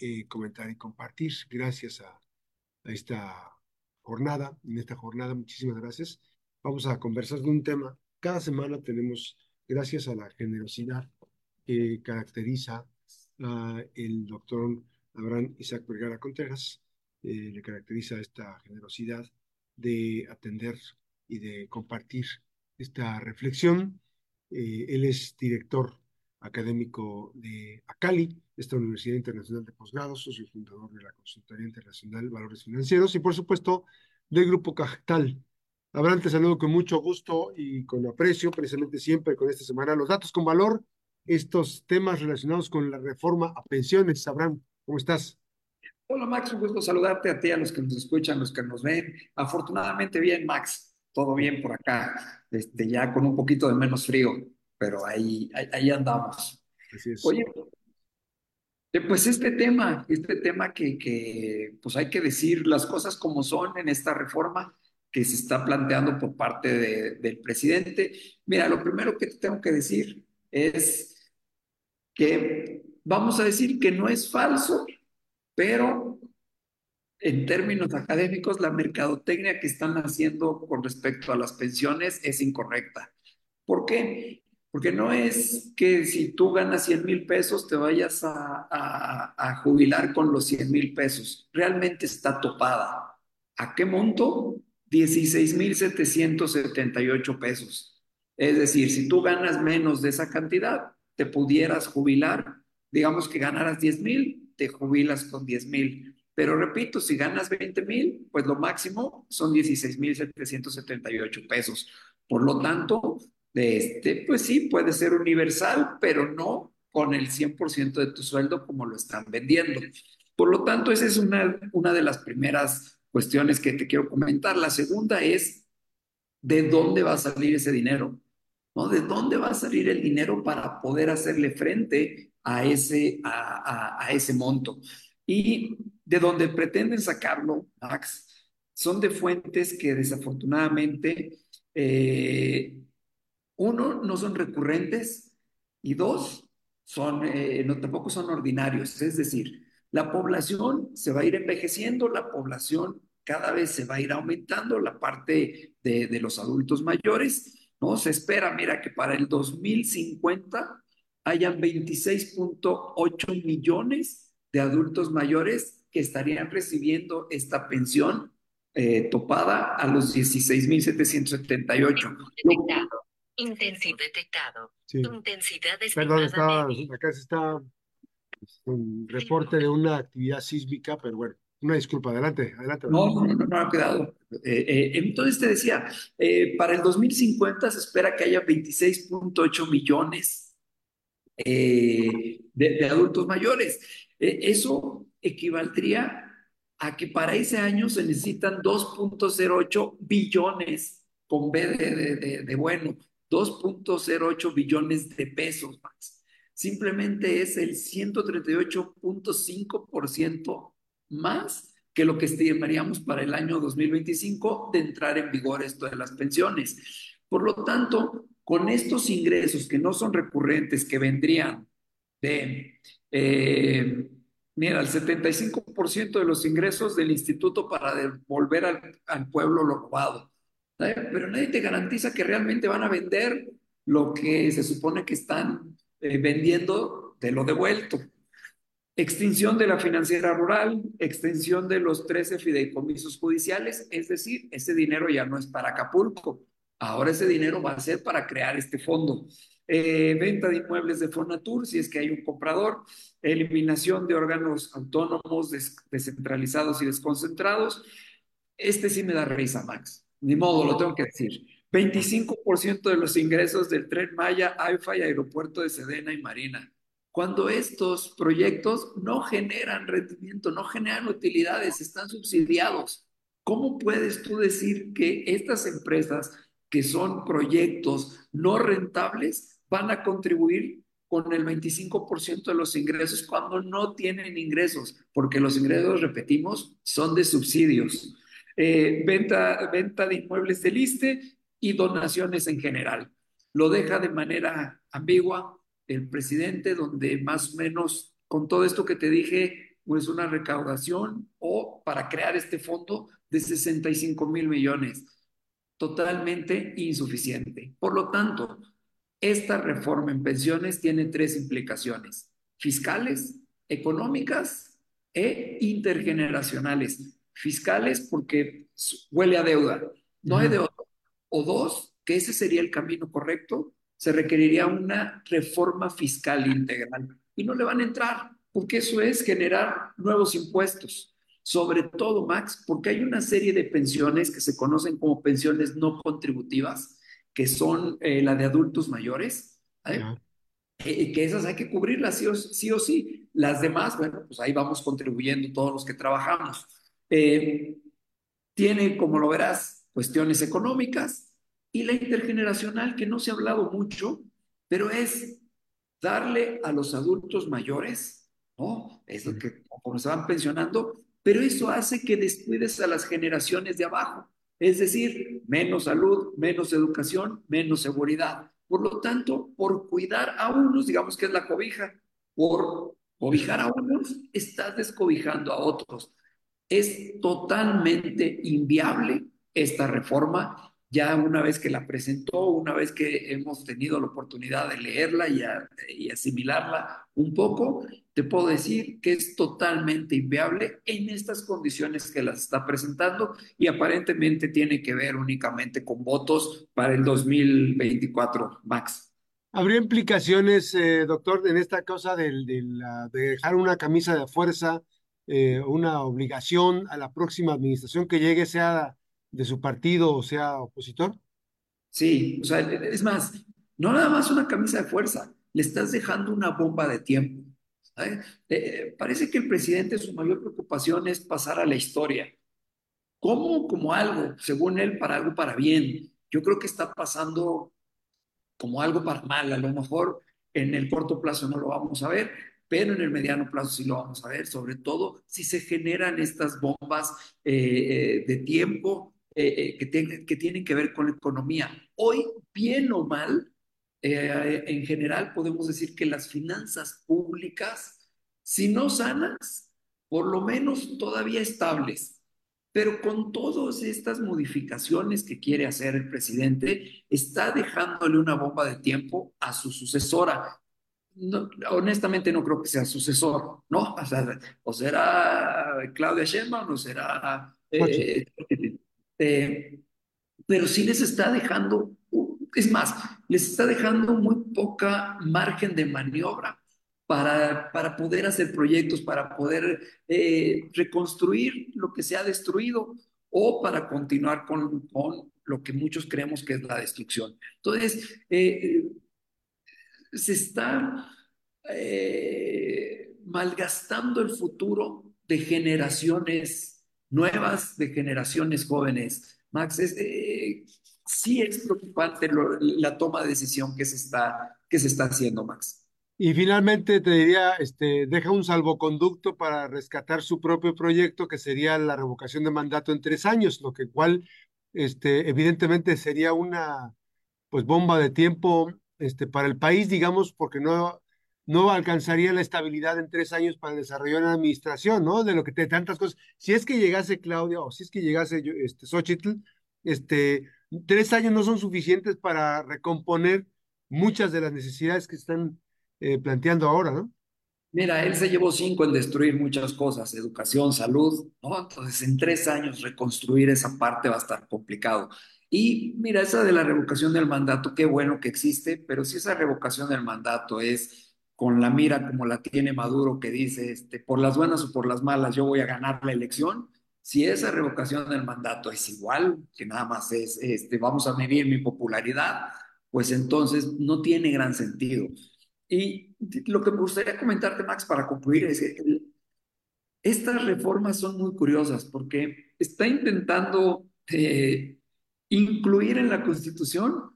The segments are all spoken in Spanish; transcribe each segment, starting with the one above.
eh, comentar y compartir. Gracias a, esta jornada, en esta jornada, muchísimas gracias. Vamos a conversar de un tema. Cada semana tenemos, gracias a la generosidad que caracteriza a el doctor Abraham Isaac Vergara Contreras, eh, le caracteriza esta generosidad de atender y de compartir esta reflexión. Eh, él es director académico de ACALI, esta Universidad Internacional de Posgrados, socio fundador de la Consultoría Internacional Valores Financieros y, por supuesto, del Grupo Cajtal. Abraham, te saludo con mucho gusto y con aprecio, precisamente siempre con esta semana, los datos con valor, estos temas relacionados con la reforma a pensiones. Abraham, ¿cómo estás? Hola Max, un gusto saludarte a ti, a los que nos escuchan, los que nos ven. Afortunadamente bien, Max, todo bien por acá, este, ya con un poquito de menos frío pero ahí, ahí, andamos. Oye, eh, pues este tema, este tema que, que, pues hay que decir las cosas como son en esta reforma que se está planteando por parte de, del presidente. Mira, lo primero que te tengo que decir es que vamos a decir que no es falso, pero en términos académicos, la mercadotecnia que están haciendo con respecto a las pensiones es incorrecta. ¿Por qué? Porque no es que si tú ganas 100 mil pesos te vayas a, jubilar con los 100 mil pesos. Realmente está topada. ¿A qué monto? 16 mil 778 pesos. Es decir, si tú ganas menos de esa cantidad, te pudieras jubilar. Digamos que ganaras 10 mil, te jubilas con 10 mil. Pero repito, si ganas 20 mil, pues lo máximo son 16 mil 778 pesos. Por lo tanto, este, pues sí, puede ser universal, pero no con el 100% de tu sueldo como lo están vendiendo. Por lo tanto, esa es una, una de las primeras cuestiones que te quiero comentar. La segunda es, ¿de dónde va a salir ese dinero? ¿No? ¿De dónde va a salir el dinero para poder hacerle frente a ese, a, a, ese monto? Y de dónde pretenden sacarlo, Max, son de fuentes que desafortunadamente eh, uno, no son recurrentes y dos, son, eh, no, tampoco son ordinarios. Es decir, la población se va a ir envejeciendo, la población cada vez se va a ir aumentando, la parte de, los adultos mayores, ¿no? Se espera, mira, que para el 2050 hayan 26.8 millones de adultos mayores que estarían recibiendo esta pensión eh, topada a los 16.778. Intensidad detectado. Intensidad Perdón, está, acá se está un reporte de una actividad sísmica, pero bueno, una disculpa, adelante, adelante. No, no, no, no, ha quedado. Eh, eh, entonces te decía, eh, para el 2050 se espera que haya 26.8 millones de, de, adultos mayores. eso equivaldría a que para ese año se necesitan 2.08 billones con B de, de, de bueno 2.08 billones de pesos más. Simplemente es el 138.5% más que lo que estimaríamos para el año 2025 de entrar en vigor esto de las pensiones. Por lo tanto, con estos ingresos que no son recurrentes, que vendrían de, eh, mira, el 75% de los ingresos del instituto para devolver al, al pueblo lo robado, pero nadie te garantiza que realmente van a vender lo que se supone que están eh, vendiendo de lo devuelto. Extinción de la financiera rural, extensión de los 13 fideicomisos judiciales, es decir, ese dinero ya no es para Acapulco, ahora ese dinero va a ser para crear este fondo. Eh, venta de inmuebles de Fonatur, si es que hay un comprador, eliminación de órganos autónomos descentralizados y desconcentrados. Este sí me da risa, Max. Ni modo, lo tengo que decir. 25% de los ingresos del tren Maya, AIFA y Aeropuerto de Sedena y Marina. Cuando estos proyectos no generan rendimiento, no generan utilidades, están subsidiados. ¿Cómo puedes tú decir que estas empresas que son proyectos no rentables van a contribuir con el 25% de los ingresos cuando no tienen ingresos? Porque los ingresos, repetimos, son de subsidios. Eh, venta, venta de inmuebles del ISTE y donaciones en general. Lo deja de manera ambigua el presidente, donde más o menos con todo esto que te dije, pues una recaudación o para crear este fondo de 65 mil millones. Totalmente insuficiente. Por lo tanto, esta reforma en pensiones tiene tres implicaciones, fiscales, económicas e intergeneracionales. Fiscales porque huele a deuda, no hay deuda. O dos, que ese sería el camino correcto, se requeriría una reforma fiscal integral. Y no le van a entrar, porque eso es generar nuevos impuestos. Sobre todo, Max, porque hay una serie de pensiones que se conocen como pensiones no contributivas, que son eh, la de adultos mayores, ¿eh? Eh, que esas hay que cubrirlas sí o, sí o, sí Las demás, bueno, pues ahí vamos contribuyendo todos los que trabajamos. Tiene, como lo verás, cuestiones económicas, y la intergeneracional, que no se ha hablado mucho, pero es darle a los adultos mayores, ¿no? Es lo que como se van pensionando, pero eso hace que descuides a las generaciones de abajo. Es decir, menos salud, menos educación, menos seguridad. Por lo tanto, por cuidar a unos, digamos que es la cobija, por cobijar a unos, estás descobijando a otros. Es totalmente inviable esta reforma ya una vez que la presentó, una vez que hemos tenido la oportunidad de leerla y, asimilarla un poco, te puedo decir que es totalmente inviable en estas condiciones que las está presentando y aparentemente tiene que ver únicamente con votos para el 2024, Max. ¿Habría implicaciones, eh, doctor, en esta cosa de, dejar una camisa de fuerza, eh, una obligación a la próxima administración que llegue, sea de su partido o sea opositor? Sí, o sea, es más, no nada más una camisa de fuerza, le estás dejando una bomba de tiempo. Eh, parece que el presidente su mayor preocupación es pasar a la historia. ¿Cómo? Como algo, según él, para algo para bien. Yo creo que está pasando como algo para mal. A lo mejor en el corto plazo no lo vamos a ver, pero en el mediano plazo sí lo vamos a ver, sobre todo si se generan estas bombas eh, de tiempo eh, eh, que, tienen que ver con la economía. Hoy, bien o mal, eh, en general podemos decir que las finanzas públicas, si no sanas, por lo menos todavía estables, pero con todas estas modificaciones que quiere hacer el presidente, está dejándole una bomba de tiempo a su sucesora. Honestamente no creo que sea sucesor, ¿no? O, será Claudia Sheinbaum o será eh, pero sí les está dejando, es más, les está dejando muy poca margen de maniobra para, para poder hacer proyectos, para poder eh, reconstruir lo que se ha destruido o para continuar con, con, lo que muchos creemos que es la destrucción. Entonces, eh, se está malgastando el futuro de generaciones nuevas de generaciones jóvenes. Max, eh, sí es preocupante la toma de decisión que se está, que se está haciendo, Max. Y finalmente te diría, este, deja un salvoconducto para rescatar su propio proyecto, que sería la revocación de mandato en tres años, lo que cual, este, evidentemente sería una, pues, bomba de tiempo, este, para el país, digamos, porque no, no alcanzaría la estabilidad en tres años para desarrollar una administración, ¿no? De lo que te tantas cosas. Si es que llegase Claudia o si es que llegase este, Xochitl, este, tres años no son suficientes para recomponer muchas de las necesidades que están eh, planteando ahora, ¿no? Mira, él se llevó cinco en destruir muchas cosas, educación, salud, ¿no? Entonces, en tres años reconstruir esa parte va a estar complicado. Y mira, esa de la revocación del mandato, qué bueno que existe, pero si esa revocación del mandato es con la mira como la tiene Maduro, que dice, este, por las buenas o por las malas, yo voy a ganar la elección, si esa revocación del mandato es igual, que nada más es, este, vamos a medir mi popularidad, pues entonces no tiene gran sentido. Y lo que me gustaría comentarte, Max, para concluir, es que estas reformas son muy curiosas porque está intentando eh, incluir en la Constitución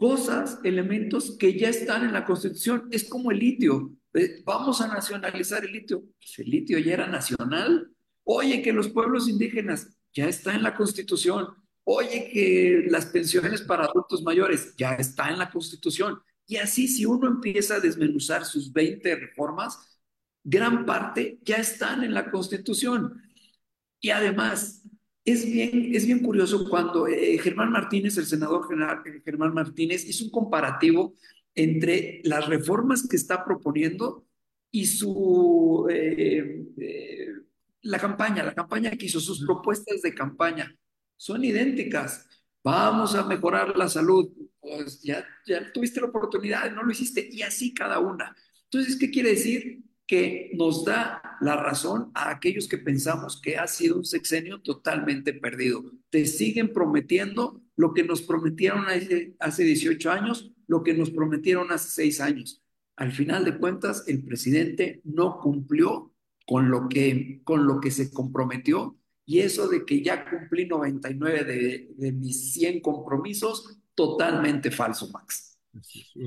cosas, elementos que ya están en la Constitución. Es como el litio. Eh, vamos a nacionalizar el litio. Pues el litio ya era nacional. Oye, que los pueblos indígenas ya está en la Constitución. Oye, que las pensiones para adultos mayores ya está en la Constitución. Y así, si uno empieza a desmenuzar sus 20 reformas, gran parte ya están en la Constitución. Y además, es bien, es bien curioso cuando eh, Germán Martínez, el senador general, eh, Germán Martínez, hizo un comparativo entre las reformas que está proponiendo y su eh, eh, la campaña, la campaña que hizo, sus propuestas de campaña son idénticas. Vamos a mejorar la salud. Pues ya, ya tuviste la oportunidad, no lo hiciste, y así cada una. Entonces, ¿qué quiere decir? Que nos da la razón a aquellos que pensamos que ha sido un sexenio totalmente perdido. Te siguen prometiendo lo que nos prometieron hace, hace 18 años, lo que nos prometieron hace 6 años. Al final de cuentas, el presidente no cumplió con lo que, con lo que se comprometió y eso de que ya cumplí 99 de, de mis 100 compromisos, totalmente falso, Max.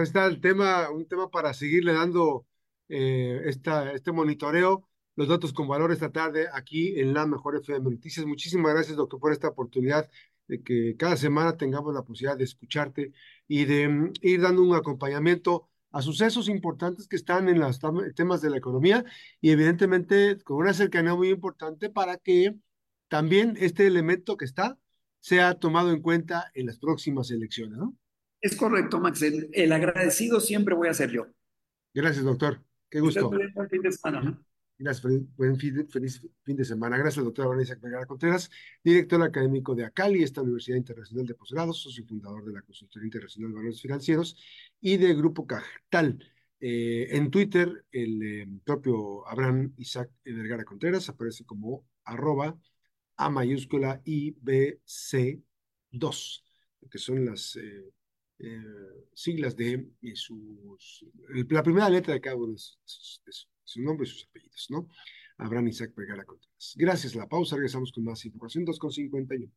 Está el tema, un tema para seguirle dando eh, esta, este monitoreo, los datos con valor esta tarde aquí en la Mejor FM Noticias. Muchísimas gracias, doctor, por esta oportunidad de que cada semana tengamos la posibilidad de escucharte y de mm, ir dando un acompañamiento a sucesos importantes que están en los temas de la economía y evidentemente con una cercanía muy importante para que también este elemento que está sea tomado en cuenta en las próximas elecciones, ¿no? Es correcto, Max. El, el agradecido siempre voy a ser yo. Gracias, doctor. Qué gusto. Buen fin de semana. Gracias, buen fin, feliz fin de semana. Gracias, doctora Vanessa Vergara Contreras, director académico de ACALI, esta Universidad Internacional de Posgrados, socio fundador de la Consultoría Internacional de Valores Financieros y de Grupo Cajtal. Eh, en Twitter, el eh, propio Abraham Isaac Vergara Contreras aparece como arroba A mayúscula IBC2, que son las eh, siglas de sus, la primera letra de cada uno de sus, de su nombre y sus apellidos, ¿no? Abraham Isaac Vergara Contreras. Gracias la pausa, regresamos con más información, 2.51.